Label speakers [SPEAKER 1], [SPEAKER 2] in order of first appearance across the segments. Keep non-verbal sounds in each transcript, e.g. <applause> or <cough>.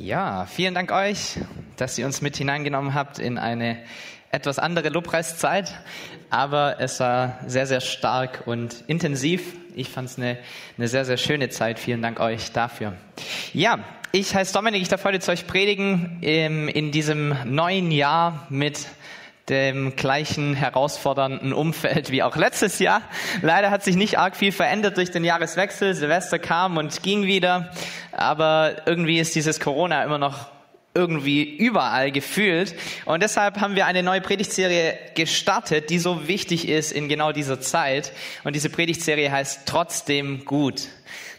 [SPEAKER 1] Ja, vielen Dank euch, dass ihr uns mit hineingenommen habt in eine etwas andere Lobpreiszeit, aber es war sehr, sehr stark und intensiv. Ich fand es eine, eine sehr, sehr schöne Zeit. Vielen Dank euch dafür. Ja, ich heiße Dominik, ich darf heute zu euch predigen in, in diesem neuen Jahr mit dem gleichen herausfordernden Umfeld wie auch letztes Jahr. Leider hat sich nicht arg viel verändert durch den Jahreswechsel. Silvester kam und ging wieder, aber irgendwie ist dieses Corona immer noch irgendwie überall gefühlt. Und deshalb haben wir eine neue Predigtserie gestartet, die so wichtig ist in genau dieser Zeit. Und diese Predigtserie heißt Trotzdem gut.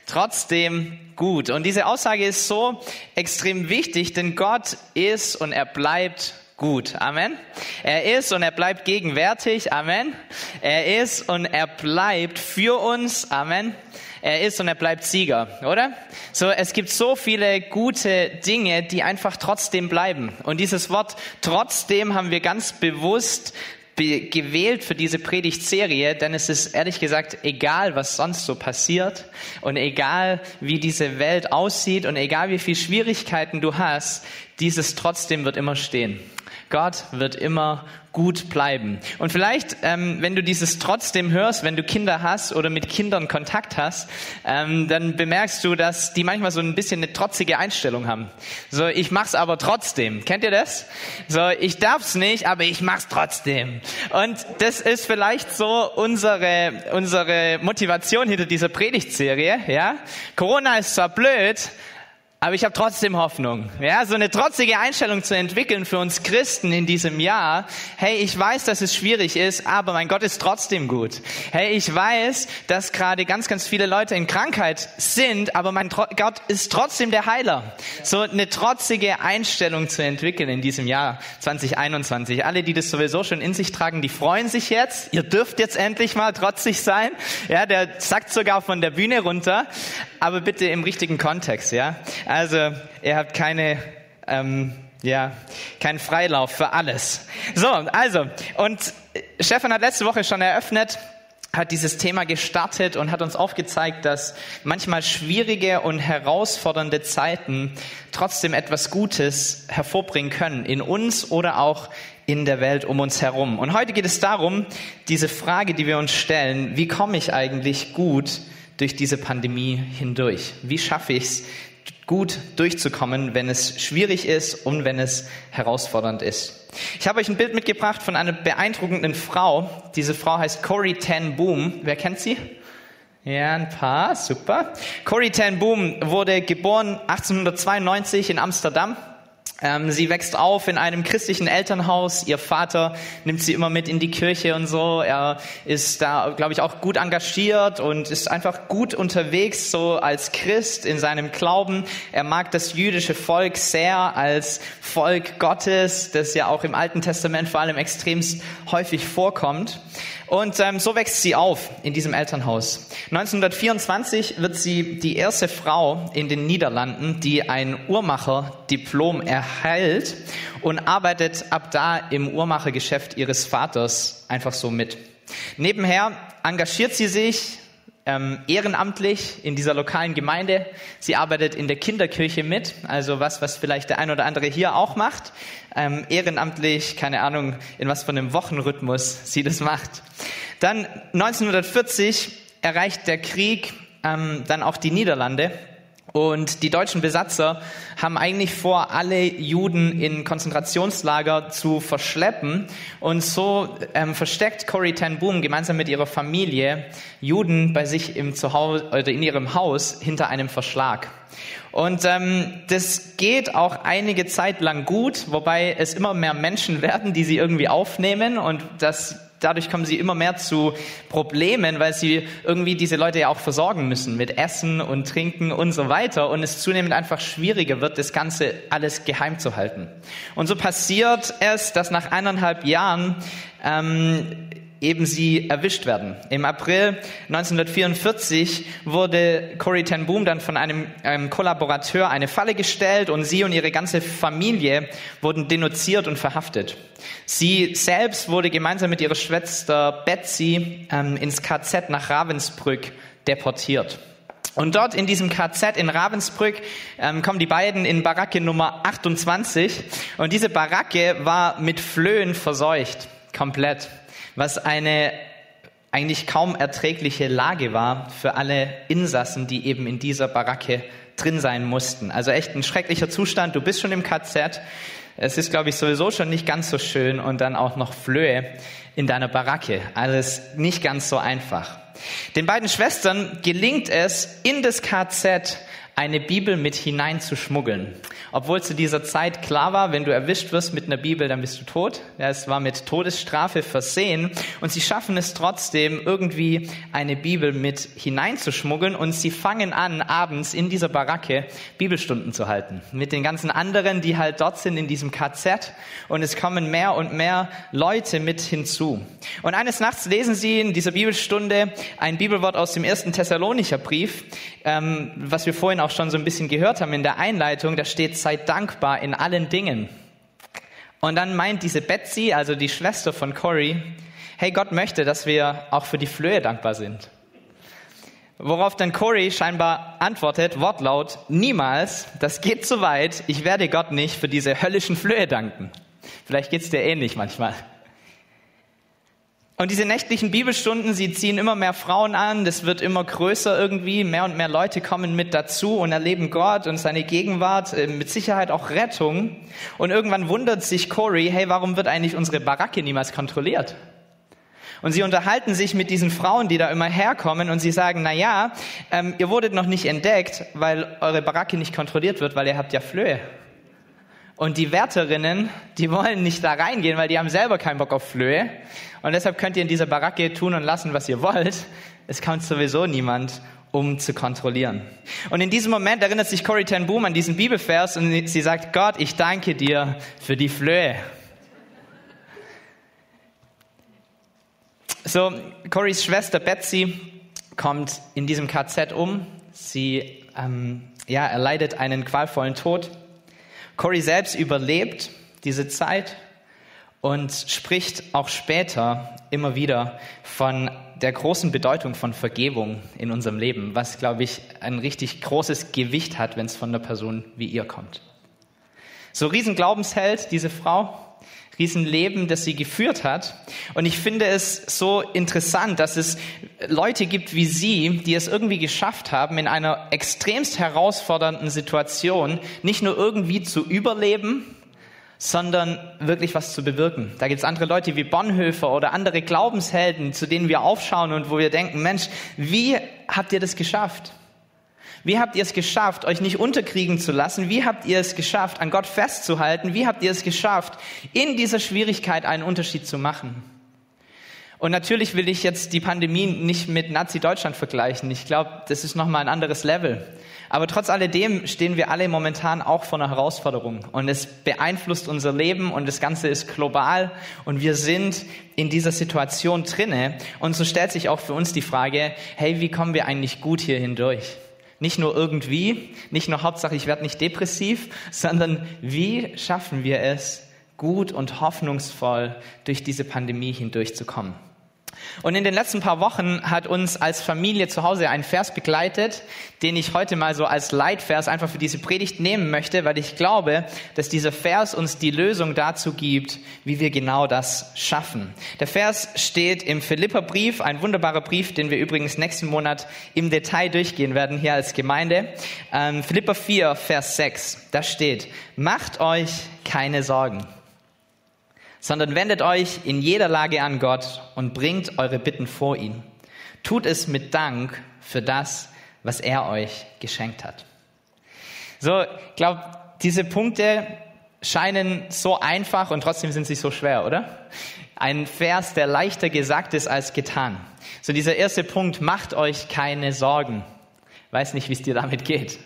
[SPEAKER 1] Trotzdem gut. Und diese Aussage ist so extrem wichtig, denn Gott ist und er bleibt gut. Amen. Er ist und er bleibt gegenwärtig. Amen. Er ist und er bleibt für uns. Amen. Er ist und er bleibt Sieger, oder? So, es gibt so viele gute Dinge, die einfach trotzdem bleiben. Und dieses Wort trotzdem haben wir ganz bewusst gewählt für diese Predigtserie, denn es ist ehrlich gesagt egal, was sonst so passiert und egal, wie diese Welt aussieht und egal, wie viel Schwierigkeiten du hast, dieses trotzdem wird immer stehen. Gott wird immer gut bleiben. Und vielleicht, ähm, wenn du dieses trotzdem hörst, wenn du Kinder hast oder mit Kindern Kontakt hast, ähm, dann bemerkst du, dass die manchmal so ein bisschen eine trotzige Einstellung haben. So, ich mach's aber trotzdem. Kennt ihr das? So, ich darf's nicht, aber ich mach's trotzdem. Und das ist vielleicht so unsere unsere Motivation hinter dieser Predigtserie. Ja, Corona ist zwar blöd, aber ich habe trotzdem Hoffnung. Ja, so eine trotzige Einstellung zu entwickeln für uns Christen in diesem Jahr. Hey, ich weiß, dass es schwierig ist, aber mein Gott ist trotzdem gut. Hey, ich weiß, dass gerade ganz, ganz viele Leute in Krankheit sind, aber mein Gott ist trotzdem der Heiler. So eine trotzige Einstellung zu entwickeln in diesem Jahr 2021. Alle, die das sowieso schon in sich tragen, die freuen sich jetzt. Ihr dürft jetzt endlich mal trotzig sein. Ja, der sagt sogar von der Bühne runter, aber bitte im richtigen Kontext. Ja. Also, ihr habt keine, ähm, ja, keinen Freilauf für alles. So, also, und Stefan hat letzte Woche schon eröffnet, hat dieses Thema gestartet und hat uns aufgezeigt, dass manchmal schwierige und herausfordernde Zeiten trotzdem etwas Gutes hervorbringen können, in uns oder auch in der Welt um uns herum. Und heute geht es darum, diese Frage, die wir uns stellen, wie komme ich eigentlich gut durch diese Pandemie hindurch? Wie schaffe ich es, gut durchzukommen, wenn es schwierig ist und wenn es herausfordernd ist. Ich habe euch ein Bild mitgebracht von einer beeindruckenden Frau. Diese Frau heißt Corrie Ten Boom. Wer kennt sie? Ja, ein paar, super. Corrie Ten Boom wurde geboren 1892 in Amsterdam sie wächst auf in einem christlichen Elternhaus. Ihr Vater nimmt sie immer mit in die Kirche und so. Er ist da, glaube ich, auch gut engagiert und ist einfach gut unterwegs, so als Christ in seinem Glauben. Er mag das jüdische Volk sehr als Volk Gottes, das ja auch im Alten Testament vor allem extremst häufig vorkommt. Und ähm, so wächst sie auf in diesem Elternhaus. 1924 wird sie die erste Frau in den Niederlanden, die ein Uhrmacherdiplom erhält und arbeitet ab da im Uhrmachergeschäft ihres Vaters einfach so mit. Nebenher engagiert sie sich ähm, ehrenamtlich in dieser lokalen Gemeinde. Sie arbeitet in der Kinderkirche mit, also was, was vielleicht der ein oder andere hier auch macht. Ähm, ehrenamtlich, keine Ahnung, in was von einem Wochenrhythmus sie das macht. Dann 1940 erreicht der Krieg ähm, dann auch die Niederlande und die deutschen Besatzer haben eigentlich vor, alle Juden in Konzentrationslager zu verschleppen. Und so ähm, versteckt Corrie ten Boom gemeinsam mit ihrer Familie Juden bei sich im Zuhause oder in ihrem Haus hinter einem Verschlag. Und ähm, das geht auch einige Zeit lang gut, wobei es immer mehr Menschen <laughs> werden, die sie irgendwie aufnehmen und das dadurch kommen sie immer mehr zu Problemen, weil sie irgendwie diese Leute ja auch versorgen müssen mit Essen und Trinken und so weiter und es zunehmend einfach schwieriger wird, das Ganze alles geheim zu halten. Und so passiert es, dass nach eineinhalb Jahren ähm, eben sie erwischt werden. Im April 1944 wurde Corrie ten Boom dann von einem, einem Kollaborateur eine Falle gestellt und sie und ihre ganze Familie wurden denunziert und verhaftet. Sie selbst wurde gemeinsam mit ihrer Schwester Betsy ähm, ins KZ nach Ravensbrück deportiert. Und dort in diesem KZ in Ravensbrück ähm, kommen die beiden in Baracke Nummer 28. Und diese Baracke war mit Flöhen verseucht, komplett. Was eine eigentlich kaum erträgliche Lage war für alle Insassen, die eben in dieser Baracke drin sein mussten. Also echt ein schrecklicher Zustand. Du bist schon im KZ. Es ist, glaube ich, sowieso schon nicht ganz so schön und dann auch noch Flöhe in deiner Baracke. Alles nicht ganz so einfach. Den beiden Schwestern gelingt es, in das KZ eine Bibel mit hineinzuschmuggeln. Obwohl zu dieser Zeit klar war, wenn du erwischt wirst mit einer Bibel, dann bist du tot. Ja, es war mit Todesstrafe versehen. Und sie schaffen es trotzdem, irgendwie eine Bibel mit hineinzuschmuggeln. Und sie fangen an, abends in dieser Baracke Bibelstunden zu halten. Mit den ganzen anderen, die halt dort sind in diesem KZ. Und es kommen mehr und mehr Leute mit hinzu. Und eines Nachts lesen sie in dieser Bibelstunde ein Bibelwort aus dem ersten Thessalonicher Brief, ähm, was wir vorhin auch auch schon so ein bisschen gehört haben in der Einleitung, da steht, seid dankbar in allen Dingen. Und dann meint diese Betsy, also die Schwester von Cory, hey, Gott möchte, dass wir auch für die Flöhe dankbar sind. Worauf dann Cory scheinbar antwortet, Wortlaut, niemals, das geht zu weit, ich werde Gott nicht für diese höllischen Flöhe danken. Vielleicht geht's dir ähnlich manchmal. Und diese nächtlichen Bibelstunden, sie ziehen immer mehr Frauen an, das wird immer größer irgendwie, mehr und mehr Leute kommen mit dazu und erleben Gott und seine Gegenwart, äh, mit Sicherheit auch Rettung. Und irgendwann wundert sich Corey, hey, warum wird eigentlich unsere Baracke niemals kontrolliert? Und sie unterhalten sich mit diesen Frauen, die da immer herkommen und sie sagen, na ja, ähm, ihr wurdet noch nicht entdeckt, weil eure Baracke nicht kontrolliert wird, weil ihr habt ja Flöhe. Und die Wärterinnen, die wollen nicht da reingehen, weil die haben selber keinen Bock auf Flöhe. Und deshalb könnt ihr in dieser Baracke tun und lassen, was ihr wollt. Es kommt sowieso niemand, um zu kontrollieren. Und in diesem Moment erinnert sich Corrie ten Boom an diesen Bibelvers und sie sagt, Gott, ich danke dir für die Flöhe. So, Corries Schwester Betsy kommt in diesem KZ um. Sie ähm, ja, erleidet einen qualvollen Tod. Corrie selbst überlebt diese Zeit und spricht auch später immer wieder von der großen Bedeutung von Vergebung in unserem Leben, was, glaube ich, ein richtig großes Gewicht hat, wenn es von einer Person wie ihr kommt. So Riesenglaubенsheld, diese Frau, Riesenleben, das sie geführt hat. Und ich finde es so interessant, dass es Leute gibt wie sie, die es irgendwie geschafft haben, in einer extremst herausfordernden Situation nicht nur irgendwie zu überleben, sondern wirklich was zu bewirken. Da gibt es andere Leute wie Bonhoeffer oder andere Glaubenshelden, zu denen wir aufschauen und wo wir denken, Mensch, wie habt ihr das geschafft? Wie habt ihr es geschafft, euch nicht unterkriegen zu lassen? Wie habt ihr es geschafft, an Gott festzuhalten? Wie habt ihr es geschafft, in dieser Schwierigkeit einen Unterschied zu machen? Und natürlich will ich jetzt die Pandemie nicht mit Nazi-Deutschland vergleichen. Ich glaube, das ist nochmal ein anderes Level. Aber trotz alledem stehen wir alle momentan auch vor einer Herausforderung. Und es beeinflusst unser Leben und das Ganze ist global und wir sind in dieser Situation drinne. Und so stellt sich auch für uns die Frage, hey, wie kommen wir eigentlich gut hier hindurch? Nicht nur irgendwie, nicht nur Hauptsache, ich werde nicht depressiv, sondern wie schaffen wir es, gut und hoffnungsvoll durch diese Pandemie hindurchzukommen? Und in den letzten paar Wochen hat uns als Familie zu Hause ein Vers begleitet, den ich heute mal so als Leitvers einfach für diese Predigt nehmen möchte, weil ich glaube, dass dieser Vers uns die Lösung dazu gibt, wie wir genau das schaffen. Der Vers steht im Philipperbrief, ein wunderbarer Brief, den wir übrigens nächsten Monat im Detail durchgehen werden hier als Gemeinde. Ähm, Philipper 4, Vers 6, da steht, macht euch keine Sorgen sondern wendet euch in jeder Lage an Gott und bringt eure Bitten vor ihn. Tut es mit Dank für das, was er euch geschenkt hat. So, ich glaube, diese Punkte scheinen so einfach und trotzdem sind sie so schwer, oder? Ein Vers, der leichter gesagt ist als getan. So dieser erste Punkt, macht euch keine Sorgen. Weiß nicht, wie es dir damit geht.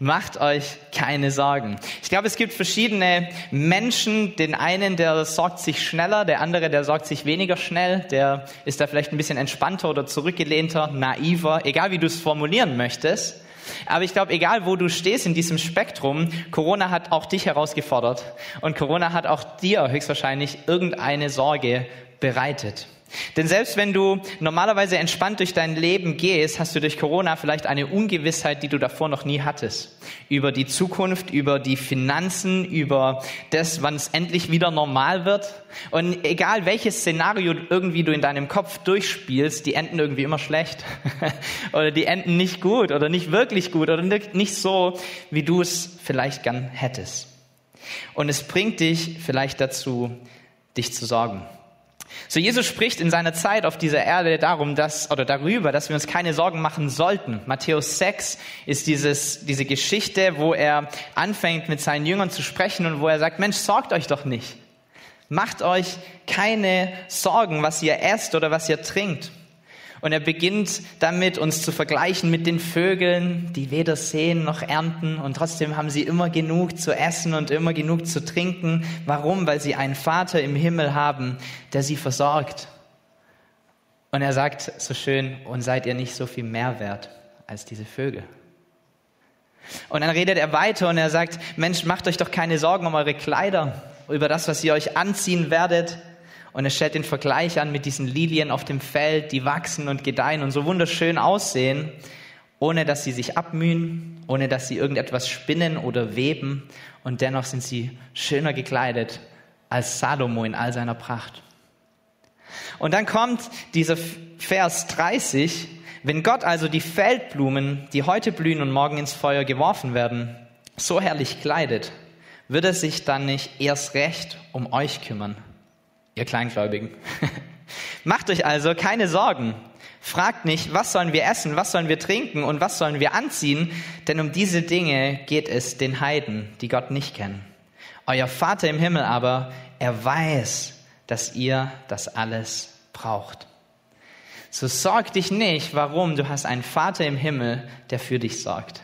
[SPEAKER 1] Macht euch keine Sorgen. Ich glaube, es gibt verschiedene Menschen. Den einen, der sorgt sich schneller, der andere, der sorgt sich weniger schnell, der ist da vielleicht ein bisschen entspannter oder zurückgelehnter, naiver, egal wie du es formulieren möchtest. Aber ich glaube, egal wo du stehst in diesem Spektrum, Corona hat auch dich herausgefordert. Und Corona hat auch dir höchstwahrscheinlich irgendeine Sorge bereitet. Denn selbst wenn du normalerweise entspannt durch dein Leben gehst, hast du durch Corona vielleicht eine Ungewissheit, die du davor noch nie hattest. Über die Zukunft, über die Finanzen, über das, wann es endlich wieder normal wird. Und egal welches Szenario irgendwie du in deinem Kopf durchspielst, die enden irgendwie immer schlecht. <laughs> oder die enden nicht gut oder nicht wirklich gut oder nicht so, wie du es vielleicht gern hättest. Und es bringt dich vielleicht dazu, dich zu sorgen. So Jesus spricht in seiner Zeit auf dieser Erde darum, dass, oder darüber, dass wir uns keine Sorgen machen sollten. Matthäus 6 ist dieses, diese Geschichte, wo er anfängt mit seinen Jüngern zu sprechen und wo er sagt, Mensch, sorgt euch doch nicht. Macht euch keine Sorgen, was ihr esst oder was ihr trinkt. Und er beginnt damit, uns zu vergleichen mit den Vögeln, die weder sehen noch ernten und trotzdem haben sie immer genug zu essen und immer genug zu trinken. Warum? Weil sie einen Vater im Himmel haben, der sie versorgt. Und er sagt so schön, und seid ihr nicht so viel mehr wert als diese Vögel? Und dann redet er weiter und er sagt, Mensch, macht euch doch keine Sorgen um eure Kleider, über das, was ihr euch anziehen werdet. Und er stellt den Vergleich an mit diesen Lilien auf dem Feld, die wachsen und gedeihen und so wunderschön aussehen, ohne dass sie sich abmühen, ohne dass sie irgendetwas spinnen oder weben. Und dennoch sind sie schöner gekleidet als Salomo in all seiner Pracht. Und dann kommt dieser Vers 30, wenn Gott also die Feldblumen, die heute blühen und morgen ins Feuer geworfen werden, so herrlich kleidet, wird er sich dann nicht erst recht um euch kümmern, ihr Kleingläubigen. <laughs> Macht euch also keine Sorgen. Fragt nicht, was sollen wir essen, was sollen wir trinken und was sollen wir anziehen, denn um diese Dinge geht es den Heiden, die Gott nicht kennen. Euer Vater im Himmel aber, er weiß, dass ihr das alles braucht. So sorg dich nicht, warum du hast einen Vater im Himmel, der für dich sorgt.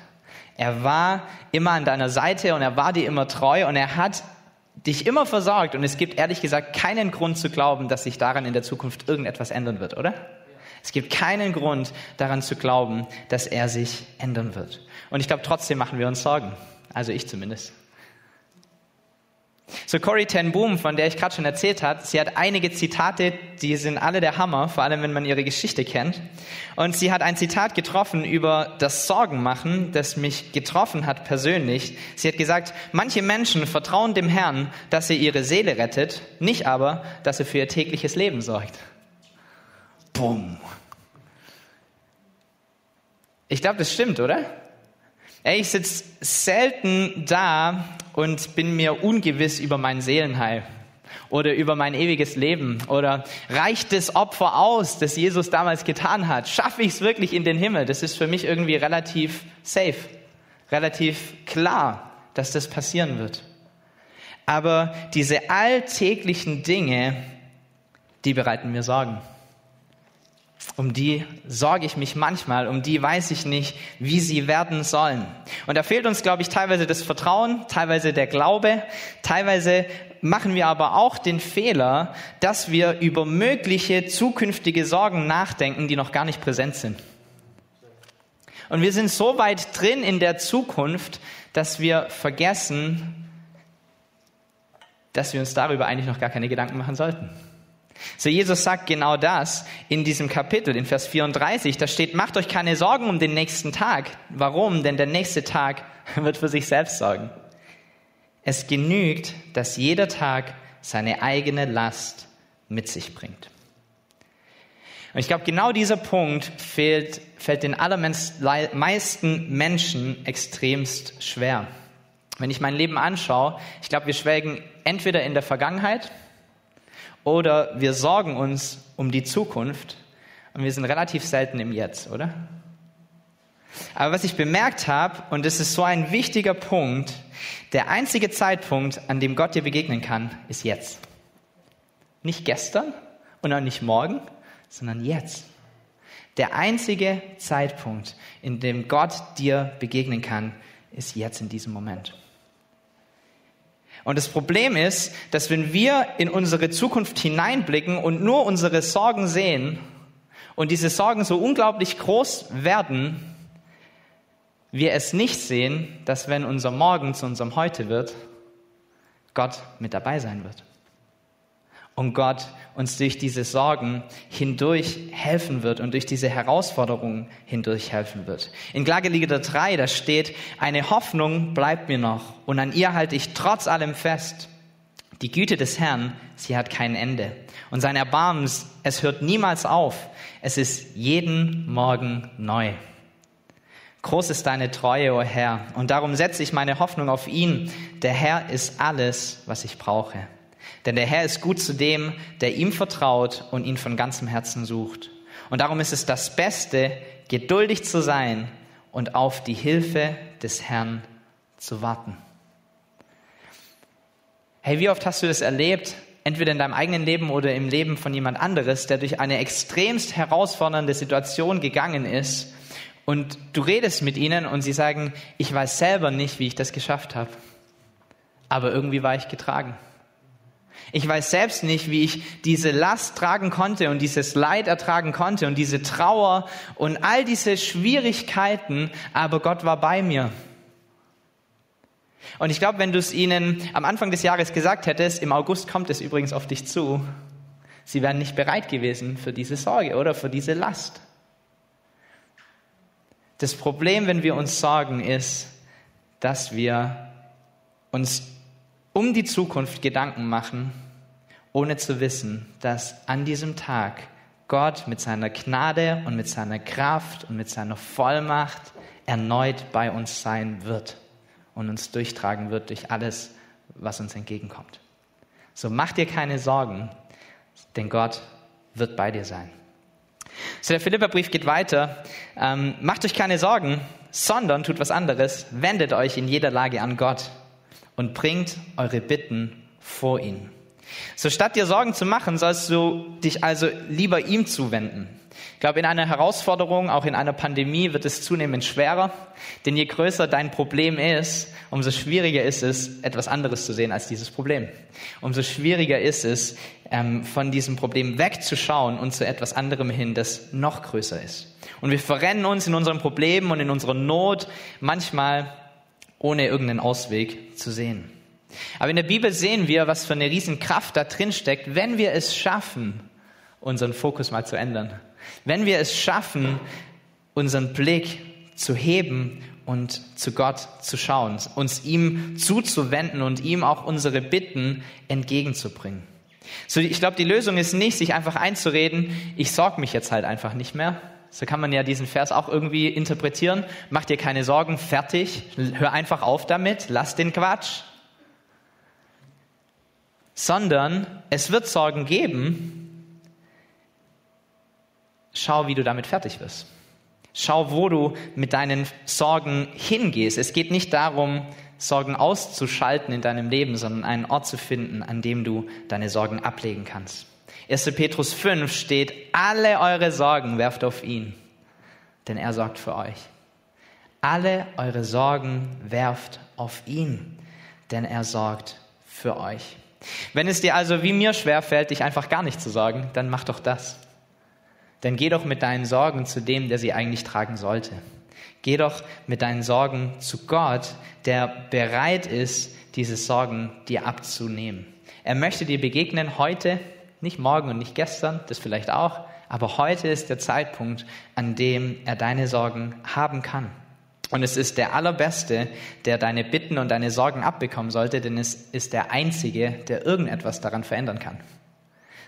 [SPEAKER 1] Er war immer an deiner Seite und er war dir immer treu und er hat dich immer versorgt und es gibt ehrlich gesagt keinen Grund zu glauben, dass sich daran in der Zukunft irgendetwas ändern wird, oder? Es gibt keinen Grund daran zu glauben, dass er sich ändern wird. Und ich glaube, trotzdem machen wir uns Sorgen. Also ich zumindest. So Corey ten Boom, von der ich gerade schon erzählt habe, sie hat einige Zitate, die sind alle der Hammer, vor allem wenn man ihre Geschichte kennt. Und sie hat ein Zitat getroffen über das Sorgenmachen, das mich getroffen hat persönlich. Sie hat gesagt, manche Menschen vertrauen dem Herrn, dass er ihre Seele rettet, nicht aber, dass er für ihr tägliches Leben sorgt. Boom. Ich glaube, das stimmt, oder? Ey, ich sitze selten da und bin mir ungewiss über mein Seelenheil oder über mein ewiges Leben oder reicht das Opfer aus, das Jesus damals getan hat? Schaffe ich es wirklich in den Himmel? Das ist für mich irgendwie relativ safe, relativ klar, dass das passieren wird. Aber diese alltäglichen Dinge, die bereiten mir Sorgen um die sorge ich mich manchmal, um die weiß ich nicht, wie sie werden sollen. Und da fehlt uns, glaube ich, teilweise das Vertrauen, teilweise der Glaube, teilweise machen wir aber auch den Fehler, dass wir über mögliche zukünftige Sorgen nachdenken, die noch gar nicht präsent sind. Und wir sind so weit drin in der Zukunft, dass wir vergessen, dass wir uns darüber eigentlich noch gar keine Gedanken machen sollten. So Jesus sagt genau das in diesem Kapitel, in Vers 34. Da steht, macht euch keine Sorgen um den nächsten Tag. Warum? Denn der nächste Tag <laughs> wird für sich selbst sorgen. Es genügt, dass jeder Tag seine eigene Last mit sich bringt. Und ich glaube, genau dieser Punkt fehlt, fällt den allermeisten Menschen extremst schwer. Wenn ich mein Leben anschaue, ich glaube, wir schwelgen entweder in der Vergangenheit oder wir sorgen uns um die Zukunft und wir sind relativ selten im Jetzt, oder? Aber was ich bemerkt habe, und das ist so ein wichtiger Punkt, der einzige Zeitpunkt, an dem Gott dir begegnen kann, ist jetzt. Nicht gestern und auch nicht morgen, sondern jetzt. Der einzige Zeitpunkt, in dem Gott dir begegnen kann, ist jetzt in diesem Moment. Und das Problem ist, dass wenn wir in unsere Zukunft hineinblicken und nur unsere Sorgen sehen und diese Sorgen so unglaublich groß werden, wir es nicht sehen, dass wenn unser Morgen zu unserem Heute wird, Gott mit dabei sein wird. Und Gott uns durch diese Sorgen hindurch helfen wird und durch diese Herausforderungen hindurch helfen wird. In Klagelieder 3, da steht, eine Hoffnung bleibt mir noch und an ihr halte ich trotz allem fest. Die Güte des Herrn, sie hat kein Ende. Und sein Erbarmen, es hört niemals auf. Es ist jeden Morgen neu. Groß ist deine Treue, o oh Herr, und darum setze ich meine Hoffnung auf ihn. Der Herr ist alles, was ich brauche. Denn der Herr ist gut zu dem, der ihm vertraut und ihn von ganzem Herzen sucht. Und darum ist es das Beste, geduldig zu sein und auf die Hilfe des Herrn zu warten. Hey, wie oft hast du das erlebt, entweder in deinem eigenen Leben oder im Leben von jemand anderes, der durch eine extremst herausfordernde Situation gegangen ist und du redest mit ihnen und sie sagen, ich weiß selber nicht, wie ich das geschafft habe, aber irgendwie war ich getragen. Ich weiß selbst nicht, wie ich diese Last tragen konnte und dieses Leid ertragen konnte und diese Trauer und all diese Schwierigkeiten, aber Gott war bei mir. Und ich glaube, wenn du es ihnen am Anfang des Jahres gesagt hättest, im August kommt es übrigens auf dich zu, sie wären nicht bereit gewesen für diese Sorge oder für diese Last. Das Problem, wenn wir uns sorgen, ist, dass wir uns um die Zukunft Gedanken machen, ohne zu wissen, dass an diesem Tag Gott mit seiner Gnade und mit seiner Kraft und mit seiner Vollmacht erneut bei uns sein wird und uns durchtragen wird durch alles, was uns entgegenkommt. So mach dir keine Sorgen, denn Gott wird bei dir sein. So, der Philipperbrief geht weiter. Ähm, macht euch keine Sorgen, sondern tut was anderes. Wendet euch in jeder Lage an Gott und bringt eure Bitten vor ihn. So statt dir Sorgen zu machen, sollst du dich also lieber ihm zuwenden. Ich glaube, in einer Herausforderung, auch in einer Pandemie, wird es zunehmend schwerer, denn je größer dein Problem ist, umso schwieriger ist es, etwas anderes zu sehen als dieses Problem. Umso schwieriger ist es, ähm, von diesem Problem wegzuschauen und zu etwas anderem hin, das noch größer ist. Und wir verrennen uns in unseren Problemen und in unserer Not manchmal ohne irgendeinen Ausweg zu sehen. Aber in der Bibel sehen wir, was für eine Riesenkraft da drin steckt, wenn wir es schaffen, unseren Fokus mal zu ändern. Wenn wir es schaffen, unseren Blick zu heben und zu Gott zu schauen, uns ihm zuzuwenden und ihm auch unsere Bitten entgegenzubringen. So, ich glaube, die Lösung ist nicht, sich einfach einzureden, ich sorge mich jetzt halt einfach nicht mehr. So kann man ja diesen Vers auch irgendwie interpretieren. Mach dir keine Sorgen, fertig, hör einfach auf damit, lass den Quatsch. Sondern es wird Sorgen geben. Schau, wie du damit fertig wirst. Schau, wo du mit deinen Sorgen hingehst. Es geht nicht darum, Sorgen auszuschalten in deinem Leben, sondern einen Ort zu finden, an dem du deine Sorgen ablegen kannst. 1. Petrus 5 steht, alle eure Sorgen werft auf ihn, denn er sorgt für euch. Alle eure Sorgen werft auf ihn, denn er sorgt für euch. Wenn es dir also wie mir schwerfällt, dich einfach gar nicht zu sorgen, dann mach doch das. Dann geh doch mit deinen Sorgen zu dem, der sie eigentlich tragen sollte. Geh doch mit deinen Sorgen zu Gott, der bereit ist, diese Sorgen dir abzunehmen. Er möchte dir begegnen heute, nicht morgen und nicht gestern, das vielleicht auch, aber heute ist der Zeitpunkt, an dem er deine Sorgen haben kann. Und es ist der Allerbeste, der deine Bitten und deine Sorgen abbekommen sollte, denn es ist der Einzige, der irgendetwas daran verändern kann.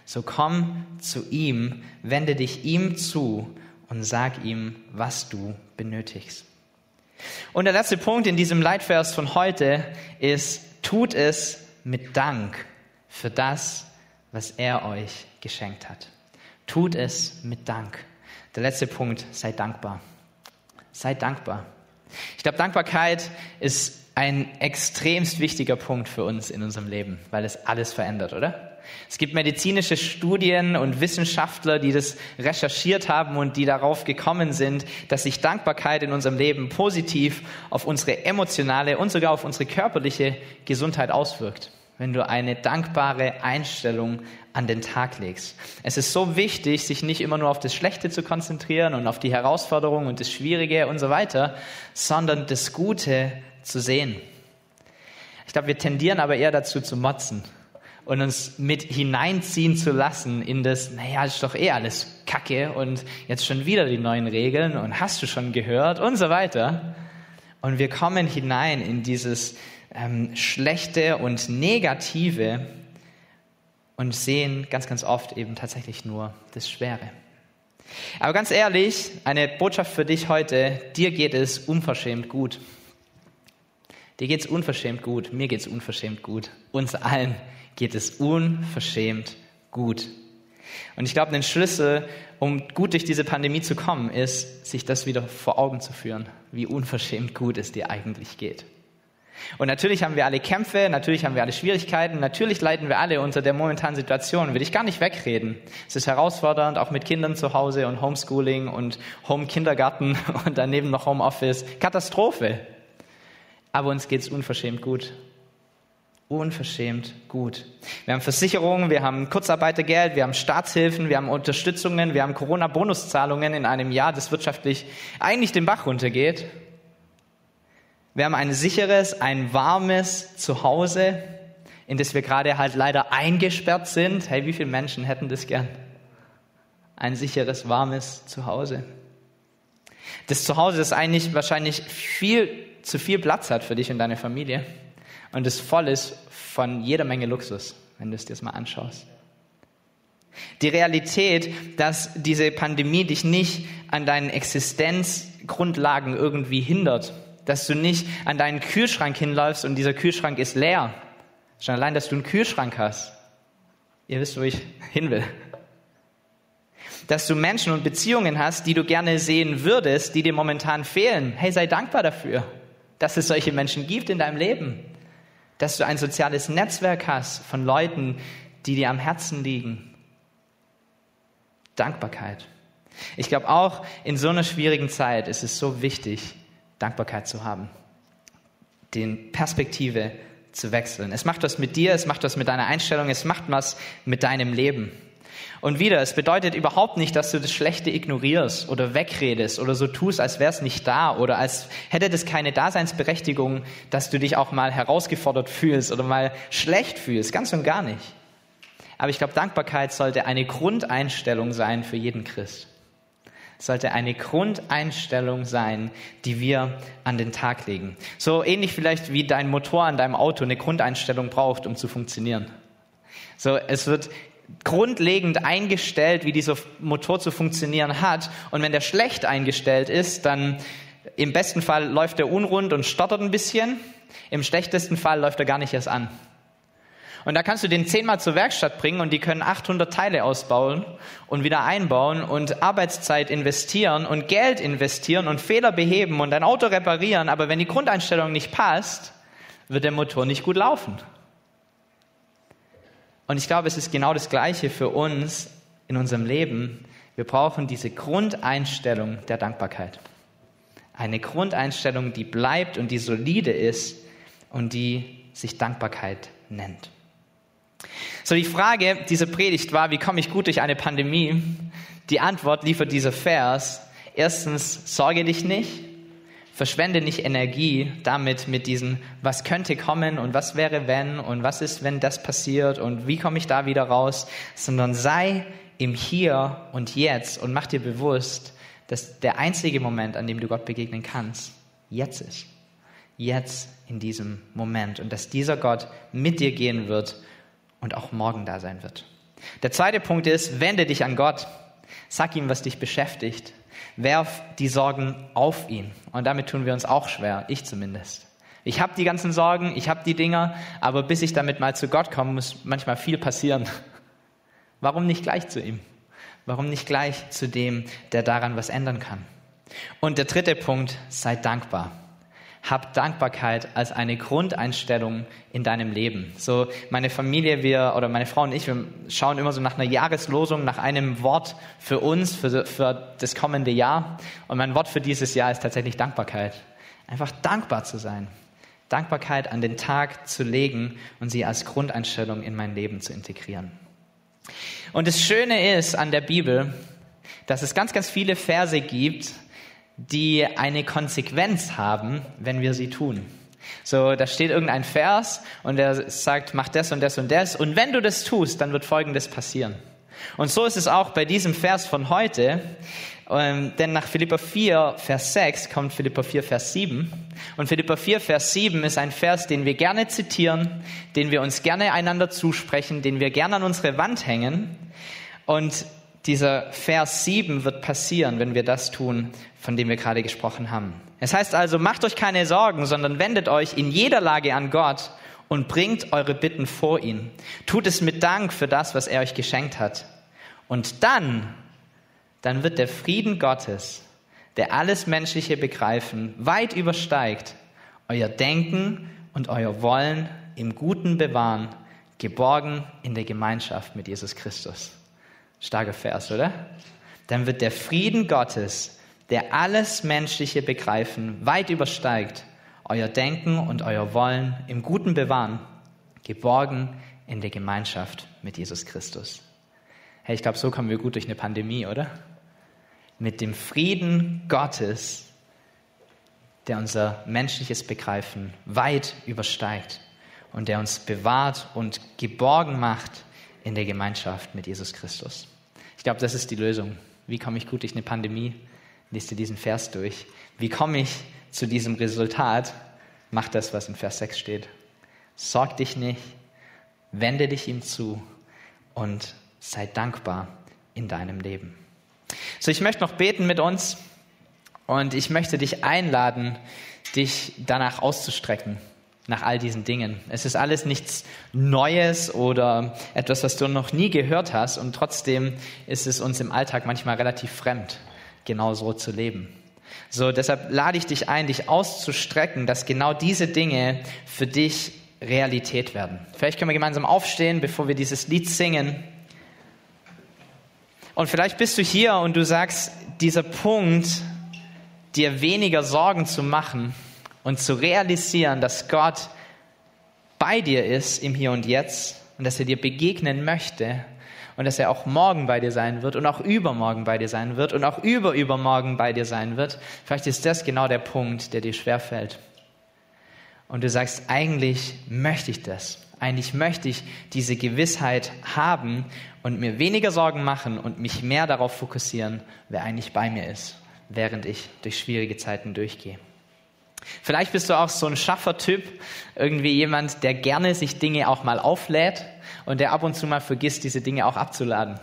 [SPEAKER 1] So komm zu ihm, wende dich ihm zu und sag ihm, was du benötigst. Und der letzte Punkt in diesem Leitvers von heute ist, tut es mit Dank für das, was er euch geschenkt hat. Tut es mit Dank. Der letzte Punkt, sei dankbar. Sei dankbar. Ich glaube, Dankbarkeit ist ein extremst wichtiger Punkt für uns in unserem Leben, weil es alles verändert, oder? Es gibt medizinische Studien und Wissenschaftler, die das recherchiert haben und die darauf gekommen sind, dass sich Dankbarkeit in unserem Leben positiv auf unsere emotionale und sogar auf unsere körperliche Gesundheit auswirkt wenn du eine dankbare Einstellung an den Tag legst. Es ist so wichtig, sich nicht immer nur auf das Schlechte zu konzentrieren und auf die Herausforderungen und das Schwierige und so weiter, sondern das Gute zu sehen. Ich glaube, wir tendieren aber eher dazu zu motzen und uns mit hineinziehen zu lassen in das, naja, ist doch eh alles Kacke und jetzt schon wieder die neuen Regeln und hast du schon gehört und so weiter. Und wir kommen hinein in dieses ähm, Schlechte und Negative und sehen ganz, ganz oft eben tatsächlich nur das Schwere. Aber ganz ehrlich, eine Botschaft für dich heute, dir geht es unverschämt gut. Dir geht es unverschämt gut, mir geht es unverschämt gut, uns allen geht es unverschämt gut. Und ich glaube, ein Schlüssel, um gut durch diese Pandemie zu kommen, ist, sich das wieder vor Augen zu führen, wie unverschämt gut es dir eigentlich geht. Und natürlich haben wir alle Kämpfe, natürlich haben wir alle Schwierigkeiten, natürlich leiden wir alle unter der momentanen Situation, will ich gar nicht wegreden. Es ist herausfordernd, auch mit Kindern zu Hause und Homeschooling und Home-Kindergarten <laughs> und daneben noch Homeoffice. Katastrophe. Aber uns geht's unverschämt gut unverschämt gut. Wir haben Versicherungen, wir haben Kurzarbeitergeld, wir haben Staatshilfen, wir haben Unterstützungen, wir haben Corona-Bonuszahlungen in einem Jahr, das wirtschaftlich eigentlich den Bach runtergeht. Wir haben ein sicheres, ein warmes Zuhause, in das wir gerade halt leider eingesperrt sind. Hey, wie viele Menschen hätten das gern? Ein sicheres, warmes Zuhause. Das Zuhause, das eigentlich wahrscheinlich viel zu viel Platz hat für dich und deine Familie und es voll ist von jeder Menge Luxus, wenn du es dir mal anschaust. Die Realität, dass diese Pandemie dich nicht an deinen Existenzgrundlagen irgendwie hindert, dass du nicht an deinen Kühlschrank hinläufst und dieser Kühlschrank ist leer. Schon allein, dass du einen Kühlschrank hast. Ihr wisst, wo ich hin will. Dass du Menschen und Beziehungen hast, die du gerne sehen würdest, die dir momentan fehlen. Hey, sei dankbar dafür, dass es solche Menschen gibt in deinem Leben dass du ein soziales Netzwerk hast von Leuten, die dir am Herzen liegen. Dankbarkeit. Ich glaube, auch in so einer schwierigen Zeit ist es so wichtig, Dankbarkeit zu haben, den Perspektive zu wechseln. Es macht was mit dir, es macht was mit deiner Einstellung, es macht was mit deinem Leben. Und wieder, es bedeutet überhaupt nicht, dass du das Schlechte ignorierst oder wegredest oder so tust, als wäre es nicht da oder als hätte das keine Daseinsberechtigung, dass du dich auch mal herausgefordert fühlst oder mal schlecht fühlst. Ganz und gar nicht. Aber ich glaube, Dankbarkeit sollte eine Grundeinstellung sein für jeden Christ. Sollte eine Grundeinstellung sein, die wir an den Tag legen. So ähnlich vielleicht wie dein Motor an deinem Auto eine Grundeinstellung braucht, um zu funktionieren. So, es wird grundlegend eingestellt, wie dieser Motor zu funktionieren hat. Und wenn der schlecht eingestellt ist, dann im besten Fall läuft er unrund und stottert ein bisschen. Im schlechtesten Fall läuft er gar nicht erst an. Und da kannst du den zehnmal zur Werkstatt bringen und die können 800 Teile ausbauen und wieder einbauen und Arbeitszeit investieren und Geld investieren und Fehler beheben und dein Auto reparieren. Aber wenn die Grundeinstellung nicht passt, wird der Motor nicht gut laufen. Und ich glaube, es ist genau das Gleiche für uns in unserem Leben. Wir brauchen diese Grundeinstellung der Dankbarkeit. Eine Grundeinstellung, die bleibt und die solide ist und die sich Dankbarkeit nennt. So, die Frage dieser Predigt war, wie komme ich gut durch eine Pandemie? Die Antwort liefert dieser Vers. Erstens, sorge dich nicht. Verschwende nicht Energie damit mit diesen, was könnte kommen und was wäre wenn und was ist, wenn das passiert und wie komme ich da wieder raus, sondern sei im Hier und Jetzt und mach dir bewusst, dass der einzige Moment, an dem du Gott begegnen kannst, jetzt ist. Jetzt in diesem Moment und dass dieser Gott mit dir gehen wird und auch morgen da sein wird. Der zweite Punkt ist, wende dich an Gott. Sag ihm, was dich beschäftigt. Werf die Sorgen auf ihn. Und damit tun wir uns auch schwer, ich zumindest. Ich habe die ganzen Sorgen, ich habe die Dinger, aber bis ich damit mal zu Gott komme, muss manchmal viel passieren. <laughs> Warum nicht gleich zu ihm? Warum nicht gleich zu dem, der daran was ändern kann? Und der dritte Punkt, sei dankbar hab Dankbarkeit als eine Grundeinstellung in deinem Leben. So meine Familie, wir oder meine Frau und ich, wir schauen immer so nach einer Jahreslosung, nach einem Wort für uns, für, für das kommende Jahr. Und mein Wort für dieses Jahr ist tatsächlich Dankbarkeit. Einfach dankbar zu sein. Dankbarkeit an den Tag zu legen und sie als Grundeinstellung in mein Leben zu integrieren. Und das Schöne ist an der Bibel, dass es ganz, ganz viele Verse gibt, die eine Konsequenz haben, wenn wir sie tun. So, da steht irgendein Vers und der sagt, mach das und das und das. Und wenn du das tust, dann wird Folgendes passieren. Und so ist es auch bei diesem Vers von heute. Ähm, denn nach Philippa 4, Vers 6 kommt Philippa 4, Vers 7. Und Philippa 4, Vers 7 ist ein Vers, den wir gerne zitieren, den wir uns gerne einander zusprechen, den wir gerne an unsere Wand hängen. Und dieser Vers 7 wird passieren, wenn wir das tun, von dem wir gerade gesprochen haben. Es heißt also, macht euch keine Sorgen, sondern wendet euch in jeder Lage an Gott und bringt eure Bitten vor ihn. Tut es mit Dank für das, was er euch geschenkt hat. Und dann dann wird der Frieden Gottes, der alles menschliche Begreifen weit übersteigt, euer Denken und euer Wollen im Guten bewahren, geborgen in der Gemeinschaft mit Jesus Christus. Starker Vers, oder? Dann wird der Frieden Gottes, der alles menschliche Begreifen weit übersteigt, euer Denken und euer Wollen im Guten bewahren, geborgen in der Gemeinschaft mit Jesus Christus. Hey, ich glaube, so kommen wir gut durch eine Pandemie, oder? mit dem Frieden Gottes, der unser menschliches Begreifen weit übersteigt und der uns bewahrt und geborgen macht in der Gemeinschaft mit Jesus Christus. Ich glaube, das ist die Lösung. Wie komme ich gut durch eine Pandemie? Lies dir diesen Vers durch. Wie komme ich zu diesem Resultat? Mach das, was in Vers 6 steht. Sorg dich nicht, wende dich ihm zu und sei dankbar in deinem Leben. So, ich möchte noch beten mit uns und ich möchte dich einladen, dich danach auszustrecken, nach all diesen Dingen. Es ist alles nichts Neues oder etwas, was du noch nie gehört hast und trotzdem ist es uns im Alltag manchmal relativ fremd, genau so zu leben. So, deshalb lade ich dich ein, dich auszustrecken, dass genau diese Dinge für dich Realität werden. Vielleicht können wir gemeinsam aufstehen, bevor wir dieses Lied singen. Und vielleicht bist du hier und du sagst, dieser Punkt, dir weniger Sorgen zu machen und zu realisieren, dass Gott bei dir ist im Hier und Jetzt und dass er dir begegnen möchte und dass er auch morgen bei dir sein wird und auch übermorgen bei dir sein wird und auch überübermorgen bei dir sein wird. Vielleicht ist das genau der Punkt, der dir schwerfällt. Und du sagst, eigentlich möchte ich das. Eigentlich möchte ich diese Gewissheit haben und mir weniger Sorgen machen und mich mehr darauf fokussieren, wer eigentlich bei mir ist, während ich durch schwierige Zeiten durchgehe. Vielleicht bist du auch so ein Schaffer-Typ, irgendwie jemand, der gerne sich Dinge auch mal auflädt und der ab und zu mal vergisst, diese Dinge auch abzuladen.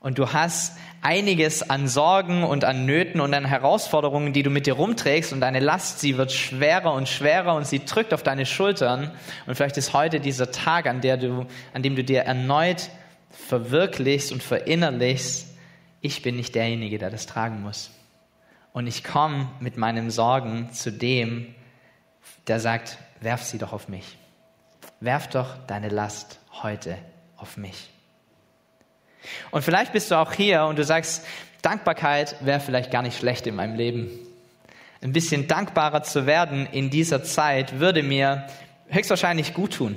[SPEAKER 1] Und du hast einiges an Sorgen und an Nöten und an Herausforderungen, die du mit dir rumträgst und deine Last, sie wird schwerer und schwerer und sie drückt auf deine Schultern. Und vielleicht ist heute dieser Tag, an, der du, an dem du dir erneut verwirklichst und verinnerlichst, ich bin nicht derjenige, der das tragen muss. Und ich komme mit meinen Sorgen zu dem, der sagt, werf sie doch auf mich. Werf doch deine Last heute auf mich. Und vielleicht bist du auch hier und du sagst, Dankbarkeit wäre vielleicht gar nicht schlecht in meinem Leben. Ein bisschen dankbarer zu werden in dieser Zeit würde mir höchstwahrscheinlich gut tun.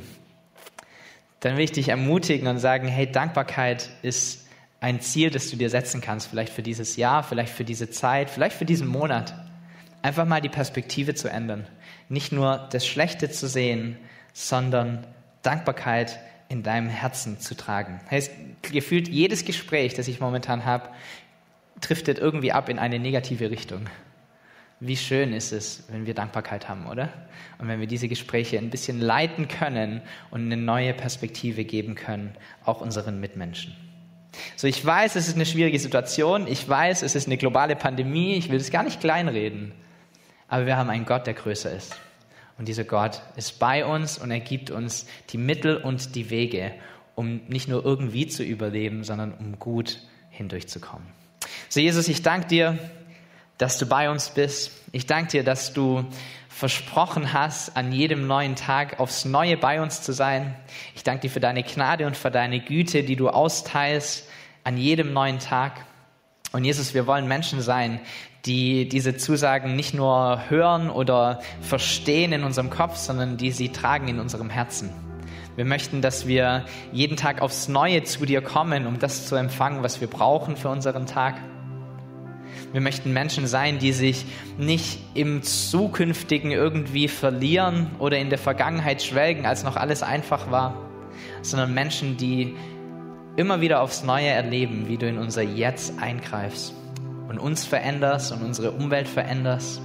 [SPEAKER 1] Dann will ich dich ermutigen und sagen, hey, Dankbarkeit ist ein Ziel, das du dir setzen kannst, vielleicht für dieses Jahr, vielleicht für diese Zeit, vielleicht für diesen Monat. Einfach mal die Perspektive zu ändern. Nicht nur das Schlechte zu sehen, sondern Dankbarkeit in deinem Herzen zu tragen. Heißt, gefühlt jedes Gespräch, das ich momentan habe, driftet irgendwie ab in eine negative Richtung. Wie schön ist es, wenn wir Dankbarkeit haben, oder? Und wenn wir diese Gespräche ein bisschen leiten können und eine neue Perspektive geben können, auch unseren Mitmenschen. So, ich weiß, es ist eine schwierige Situation. Ich weiß, es ist eine globale Pandemie. Ich will es gar nicht kleinreden. Aber wir haben einen Gott, der größer ist. Und dieser Gott ist bei uns und er gibt uns die Mittel und die Wege, um nicht nur irgendwie zu überleben, sondern um gut hindurchzukommen. So, Jesus, ich danke dir, dass du bei uns bist. Ich danke dir, dass du versprochen hast, an jedem neuen Tag aufs Neue bei uns zu sein. Ich danke dir für deine Gnade und für deine Güte, die du austeilst an jedem neuen Tag. Und Jesus, wir wollen Menschen sein, die diese Zusagen nicht nur hören oder verstehen in unserem Kopf, sondern die sie tragen in unserem Herzen. Wir möchten, dass wir jeden Tag aufs Neue zu dir kommen, um das zu empfangen, was wir brauchen für unseren Tag. Wir möchten Menschen sein, die sich nicht im Zukünftigen irgendwie verlieren oder in der Vergangenheit schwelgen, als noch alles einfach war, sondern Menschen, die immer wieder aufs Neue erleben, wie du in unser Jetzt eingreifst und uns veränderst und unsere Umwelt veränderst.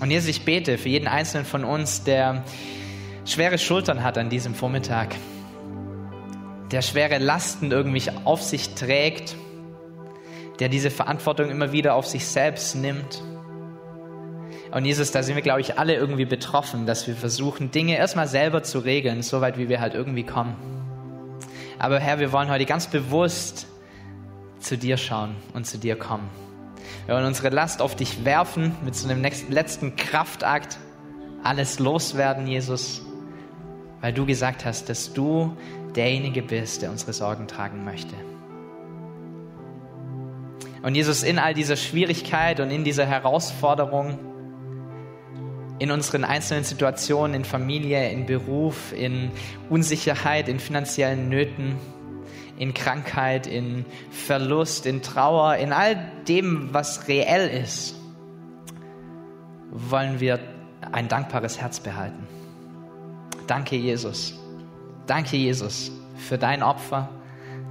[SPEAKER 1] Und Jesus, ich bete für jeden Einzelnen von uns, der schwere Schultern hat an diesem Vormittag, der schwere Lasten irgendwie auf sich trägt, der diese Verantwortung immer wieder auf sich selbst nimmt. Und Jesus, da sind wir, glaube ich, alle irgendwie betroffen, dass wir versuchen, Dinge erstmal selber zu regeln, soweit wie wir halt irgendwie kommen. Aber Herr, wir wollen heute ganz bewusst zu dir schauen und zu dir kommen. Wir wollen unsere Last auf dich werfen, mit so einem letzten Kraftakt alles loswerden, Jesus, weil du gesagt hast, dass du derjenige bist, der unsere Sorgen tragen möchte. Und Jesus, in all dieser Schwierigkeit und in dieser Herausforderung, in unseren einzelnen Situationen, in Familie, in Beruf, in Unsicherheit, in finanziellen Nöten, in Krankheit, in Verlust, in Trauer, in all dem, was reell ist, wollen wir ein dankbares Herz behalten. Danke, Jesus. Danke, Jesus, für dein Opfer.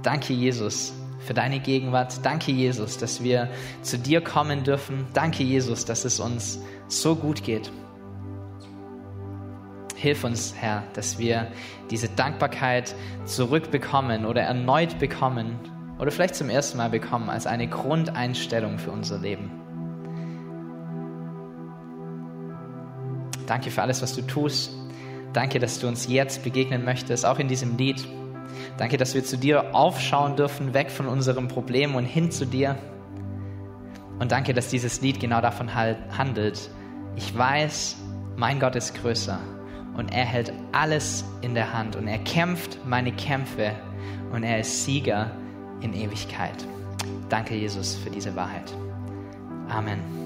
[SPEAKER 1] Danke, Jesus, für deine Gegenwart. Danke, Jesus, dass wir zu dir kommen dürfen. Danke, Jesus, dass es uns so gut geht. Hilf uns, Herr, dass wir diese Dankbarkeit zurückbekommen oder erneut bekommen oder vielleicht zum ersten Mal bekommen als eine Grundeinstellung für unser Leben. Danke für alles, was du tust. Danke, dass du uns jetzt begegnen möchtest, auch in diesem Lied. Danke, dass wir zu dir aufschauen dürfen, weg von unserem Problem und hin zu dir. Und danke, dass dieses Lied genau davon halt handelt. Ich weiß, mein Gott ist größer und er hält alles in der Hand und er kämpft meine Kämpfe und er ist Sieger in Ewigkeit. Danke, Jesus, für diese Wahrheit. Amen.